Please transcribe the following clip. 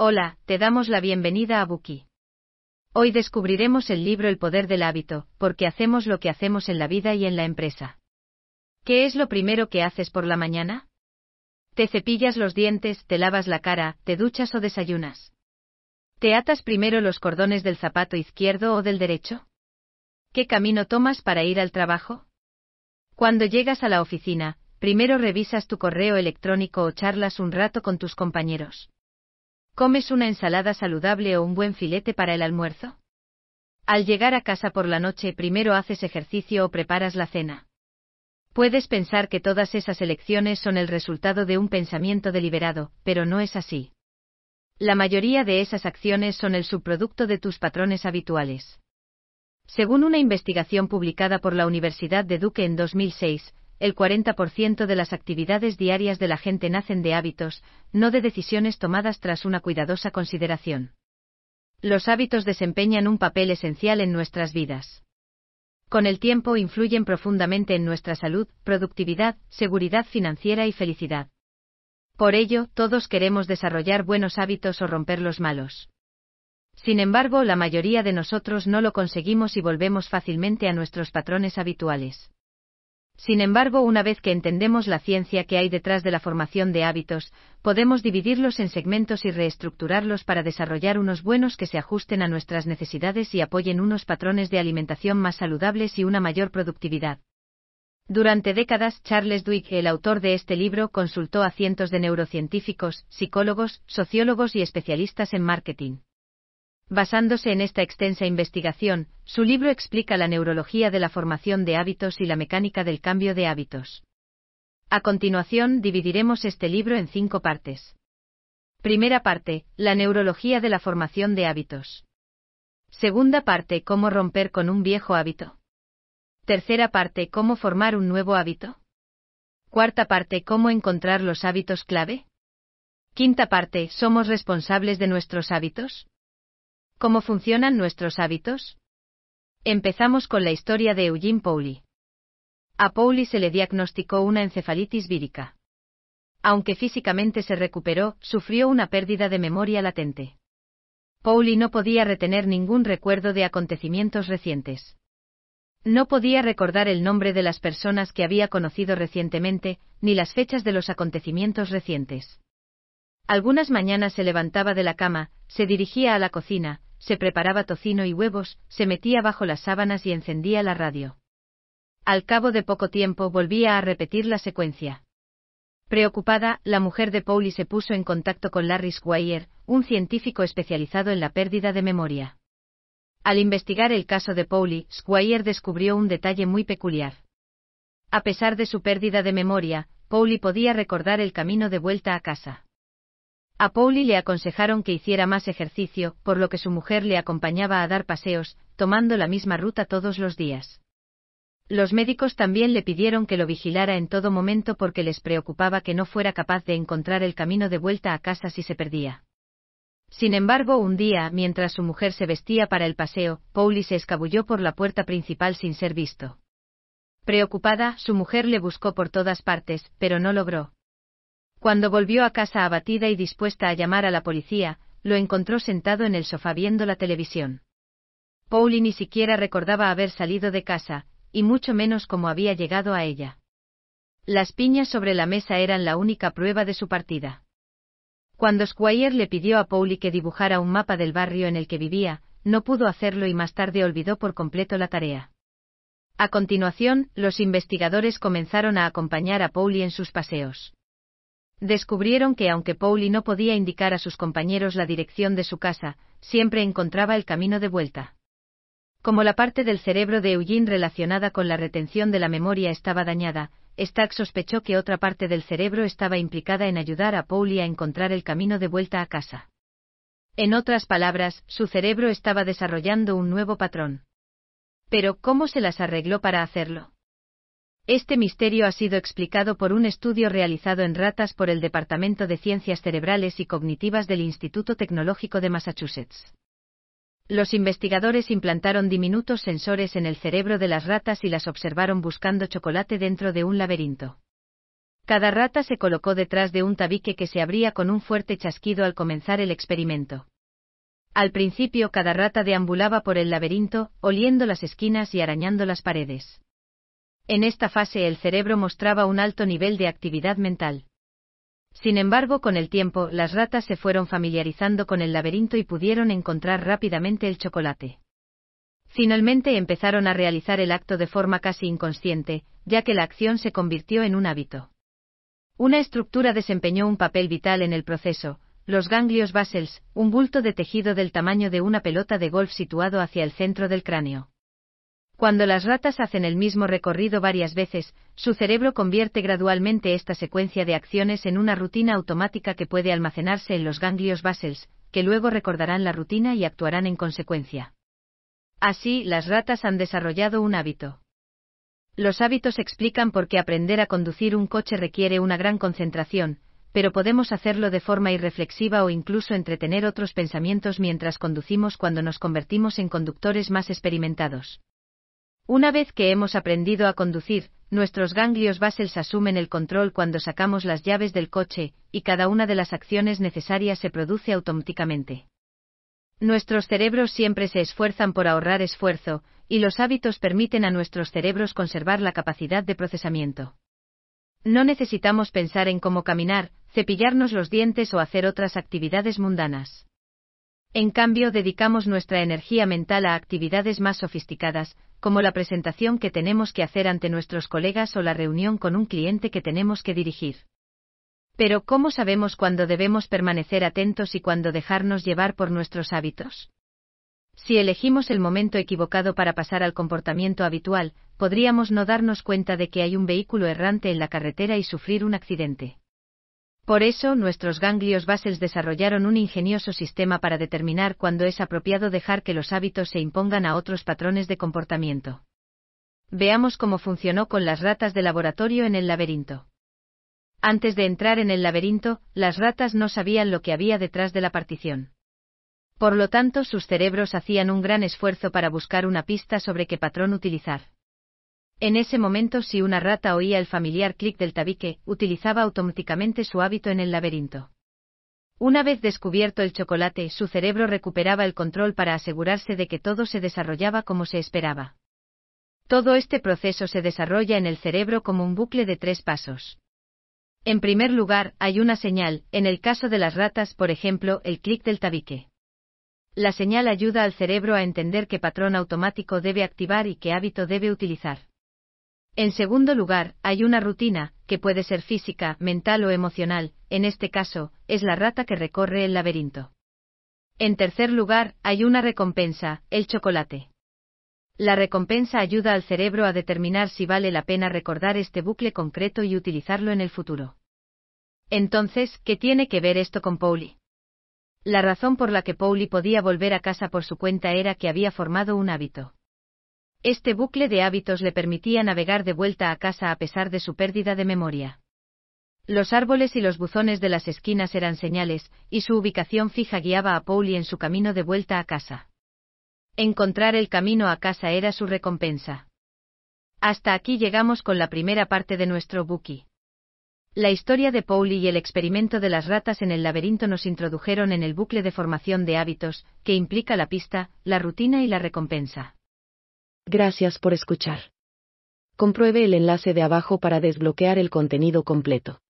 Hola, te damos la bienvenida a Buki. Hoy descubriremos el libro El poder del hábito, porque hacemos lo que hacemos en la vida y en la empresa. ¿Qué es lo primero que haces por la mañana? Te cepillas los dientes, te lavas la cara, te duchas o desayunas. ¿Te atas primero los cordones del zapato izquierdo o del derecho? ¿Qué camino tomas para ir al trabajo? Cuando llegas a la oficina, primero revisas tu correo electrónico o charlas un rato con tus compañeros. ¿Comes una ensalada saludable o un buen filete para el almuerzo? Al llegar a casa por la noche primero haces ejercicio o preparas la cena. Puedes pensar que todas esas elecciones son el resultado de un pensamiento deliberado, pero no es así. La mayoría de esas acciones son el subproducto de tus patrones habituales. Según una investigación publicada por la Universidad de Duke en 2006, el 40% de las actividades diarias de la gente nacen de hábitos, no de decisiones tomadas tras una cuidadosa consideración. Los hábitos desempeñan un papel esencial en nuestras vidas. Con el tiempo influyen profundamente en nuestra salud, productividad, seguridad financiera y felicidad. Por ello, todos queremos desarrollar buenos hábitos o romper los malos. Sin embargo, la mayoría de nosotros no lo conseguimos y volvemos fácilmente a nuestros patrones habituales. Sin embargo, una vez que entendemos la ciencia que hay detrás de la formación de hábitos, podemos dividirlos en segmentos y reestructurarlos para desarrollar unos buenos que se ajusten a nuestras necesidades y apoyen unos patrones de alimentación más saludables y una mayor productividad. Durante décadas, Charles Duhigg, el autor de este libro, consultó a cientos de neurocientíficos, psicólogos, sociólogos y especialistas en marketing. Basándose en esta extensa investigación, su libro explica la neurología de la formación de hábitos y la mecánica del cambio de hábitos. A continuación, dividiremos este libro en cinco partes. Primera parte, la neurología de la formación de hábitos. Segunda parte, cómo romper con un viejo hábito. Tercera parte, cómo formar un nuevo hábito. Cuarta parte, cómo encontrar los hábitos clave. Quinta parte, ¿somos responsables de nuestros hábitos? ¿Cómo funcionan nuestros hábitos? Empezamos con la historia de Eugene Pauli. A Pauli se le diagnosticó una encefalitis vírica. Aunque físicamente se recuperó, sufrió una pérdida de memoria latente. Pauli no podía retener ningún recuerdo de acontecimientos recientes. No podía recordar el nombre de las personas que había conocido recientemente, ni las fechas de los acontecimientos recientes. Algunas mañanas se levantaba de la cama, se dirigía a la cocina, se preparaba tocino y huevos, se metía bajo las sábanas y encendía la radio. Al cabo de poco tiempo volvía a repetir la secuencia. Preocupada, la mujer de Pauli se puso en contacto con Larry Squire, un científico especializado en la pérdida de memoria. Al investigar el caso de Pauli, Squire descubrió un detalle muy peculiar. A pesar de su pérdida de memoria, Pauli podía recordar el camino de vuelta a casa. A Pauli le aconsejaron que hiciera más ejercicio, por lo que su mujer le acompañaba a dar paseos, tomando la misma ruta todos los días. Los médicos también le pidieron que lo vigilara en todo momento porque les preocupaba que no fuera capaz de encontrar el camino de vuelta a casa si se perdía. Sin embargo, un día, mientras su mujer se vestía para el paseo, Pauli se escabulló por la puerta principal sin ser visto. Preocupada, su mujer le buscó por todas partes, pero no logró. Cuando volvió a casa abatida y dispuesta a llamar a la policía, lo encontró sentado en el sofá viendo la televisión. Pauli ni siquiera recordaba haber salido de casa, y mucho menos cómo había llegado a ella. Las piñas sobre la mesa eran la única prueba de su partida. Cuando Squire le pidió a Pauli que dibujara un mapa del barrio en el que vivía, no pudo hacerlo y más tarde olvidó por completo la tarea. A continuación, los investigadores comenzaron a acompañar a Pauli en sus paseos. Descubrieron que aunque Pauli no podía indicar a sus compañeros la dirección de su casa, siempre encontraba el camino de vuelta. Como la parte del cerebro de Eugene relacionada con la retención de la memoria estaba dañada, Stack sospechó que otra parte del cerebro estaba implicada en ayudar a Pauli a encontrar el camino de vuelta a casa. En otras palabras, su cerebro estaba desarrollando un nuevo patrón. Pero, ¿cómo se las arregló para hacerlo? Este misterio ha sido explicado por un estudio realizado en ratas por el Departamento de Ciencias Cerebrales y Cognitivas del Instituto Tecnológico de Massachusetts. Los investigadores implantaron diminutos sensores en el cerebro de las ratas y las observaron buscando chocolate dentro de un laberinto. Cada rata se colocó detrás de un tabique que se abría con un fuerte chasquido al comenzar el experimento. Al principio cada rata deambulaba por el laberinto, oliendo las esquinas y arañando las paredes. En esta fase el cerebro mostraba un alto nivel de actividad mental. Sin embargo, con el tiempo, las ratas se fueron familiarizando con el laberinto y pudieron encontrar rápidamente el chocolate. Finalmente empezaron a realizar el acto de forma casi inconsciente, ya que la acción se convirtió en un hábito. Una estructura desempeñó un papel vital en el proceso, los ganglios basals, un bulto de tejido del tamaño de una pelota de golf situado hacia el centro del cráneo. Cuando las ratas hacen el mismo recorrido varias veces, su cerebro convierte gradualmente esta secuencia de acciones en una rutina automática que puede almacenarse en los ganglios basals, que luego recordarán la rutina y actuarán en consecuencia. Así, las ratas han desarrollado un hábito. Los hábitos explican por qué aprender a conducir un coche requiere una gran concentración, pero podemos hacerlo de forma irreflexiva o incluso entretener otros pensamientos mientras conducimos cuando nos convertimos en conductores más experimentados. Una vez que hemos aprendido a conducir, nuestros ganglios basales asumen el control cuando sacamos las llaves del coche, y cada una de las acciones necesarias se produce automáticamente. Nuestros cerebros siempre se esfuerzan por ahorrar esfuerzo, y los hábitos permiten a nuestros cerebros conservar la capacidad de procesamiento. No necesitamos pensar en cómo caminar, cepillarnos los dientes o hacer otras actividades mundanas. En cambio, dedicamos nuestra energía mental a actividades más sofisticadas, como la presentación que tenemos que hacer ante nuestros colegas o la reunión con un cliente que tenemos que dirigir. Pero ¿cómo sabemos cuándo debemos permanecer atentos y cuándo dejarnos llevar por nuestros hábitos? Si elegimos el momento equivocado para pasar al comportamiento habitual, podríamos no darnos cuenta de que hay un vehículo errante en la carretera y sufrir un accidente. Por eso, nuestros ganglios basales desarrollaron un ingenioso sistema para determinar cuándo es apropiado dejar que los hábitos se impongan a otros patrones de comportamiento. Veamos cómo funcionó con las ratas de laboratorio en el laberinto. Antes de entrar en el laberinto, las ratas no sabían lo que había detrás de la partición. Por lo tanto, sus cerebros hacían un gran esfuerzo para buscar una pista sobre qué patrón utilizar. En ese momento, si una rata oía el familiar clic del tabique, utilizaba automáticamente su hábito en el laberinto. Una vez descubierto el chocolate, su cerebro recuperaba el control para asegurarse de que todo se desarrollaba como se esperaba. Todo este proceso se desarrolla en el cerebro como un bucle de tres pasos. En primer lugar, hay una señal, en el caso de las ratas, por ejemplo, el clic del tabique. La señal ayuda al cerebro a entender qué patrón automático debe activar y qué hábito debe utilizar. En segundo lugar, hay una rutina, que puede ser física, mental o emocional, en este caso, es la rata que recorre el laberinto. En tercer lugar, hay una recompensa, el chocolate. La recompensa ayuda al cerebro a determinar si vale la pena recordar este bucle concreto y utilizarlo en el futuro. Entonces, ¿qué tiene que ver esto con Pauli? La razón por la que Pauli podía volver a casa por su cuenta era que había formado un hábito. Este bucle de hábitos le permitía navegar de vuelta a casa a pesar de su pérdida de memoria. Los árboles y los buzones de las esquinas eran señales, y su ubicación fija guiaba a Pauli en su camino de vuelta a casa. Encontrar el camino a casa era su recompensa. Hasta aquí llegamos con la primera parte de nuestro Buki. La historia de Pauli y el experimento de las ratas en el laberinto nos introdujeron en el bucle de formación de hábitos, que implica la pista, la rutina y la recompensa. Gracias por escuchar. Compruebe el enlace de abajo para desbloquear el contenido completo.